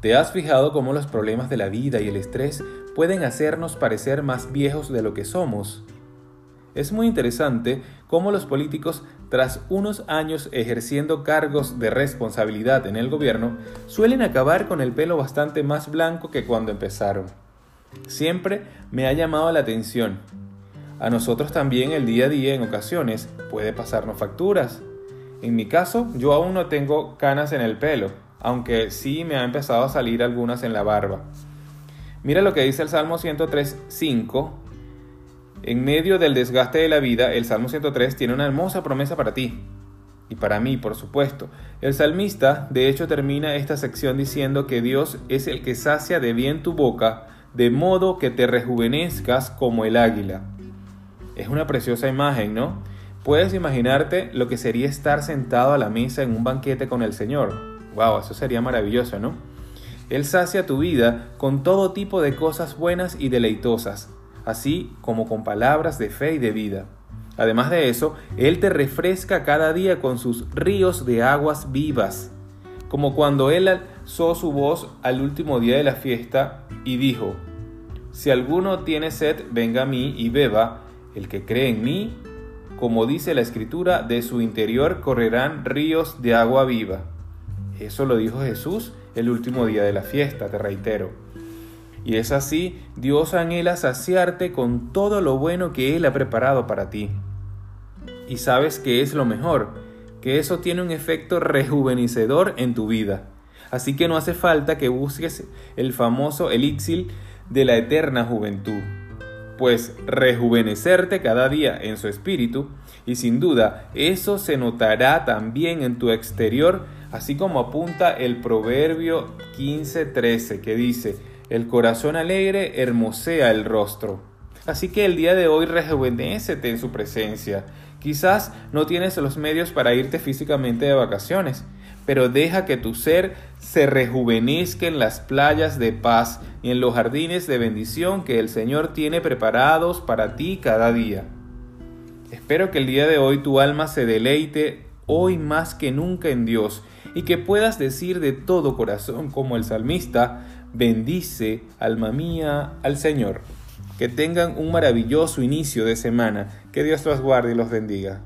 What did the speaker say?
¿Te has fijado cómo los problemas de la vida y el estrés pueden hacernos parecer más viejos de lo que somos? Es muy interesante cómo los políticos, tras unos años ejerciendo cargos de responsabilidad en el gobierno, suelen acabar con el pelo bastante más blanco que cuando empezaron. Siempre me ha llamado la atención. A nosotros también el día a día en ocasiones puede pasarnos facturas. En mi caso, yo aún no tengo canas en el pelo, aunque sí me ha empezado a salir algunas en la barba. Mira lo que dice el Salmo 103.5. En medio del desgaste de la vida, el Salmo 103 tiene una hermosa promesa para ti. Y para mí, por supuesto. El salmista, de hecho, termina esta sección diciendo que Dios es el que sacia de bien tu boca, de modo que te rejuvenezcas como el águila. Es una preciosa imagen, ¿no? Puedes imaginarte lo que sería estar sentado a la mesa en un banquete con el Señor, Wow, eso sería maravilloso, ¿no? Él sacia tu vida con todo tipo de cosas buenas y deleitosas, así como con palabras de fe y de vida. Además de eso, Él te refresca cada día con sus ríos de aguas vivas, como cuando Él alzó su voz al último día de la fiesta y dijo, Si alguno tiene sed, venga a mí y beba, el que cree en mí, como dice la Escritura, de su interior correrán ríos de agua viva. Eso lo dijo Jesús el último día de la fiesta, te reitero. Y es así, Dios anhela saciarte con todo lo bueno que Él ha preparado para ti. Y sabes que es lo mejor, que eso tiene un efecto rejuvenecedor en tu vida. Así que no hace falta que busques el famoso elixir de la eterna juventud, pues rejuvenecerte cada día en su espíritu, y sin duda eso se notará también en tu exterior así como apunta el Proverbio 15:13 que dice, el corazón alegre hermosea el rostro. Así que el día de hoy rejuvenécete en su presencia. Quizás no tienes los medios para irte físicamente de vacaciones, pero deja que tu ser se rejuvenezca en las playas de paz y en los jardines de bendición que el Señor tiene preparados para ti cada día. Espero que el día de hoy tu alma se deleite hoy más que nunca en Dios y que puedas decir de todo corazón como el salmista, bendice, alma mía, al Señor. Que tengan un maravilloso inicio de semana. Que Dios los guarde y los bendiga.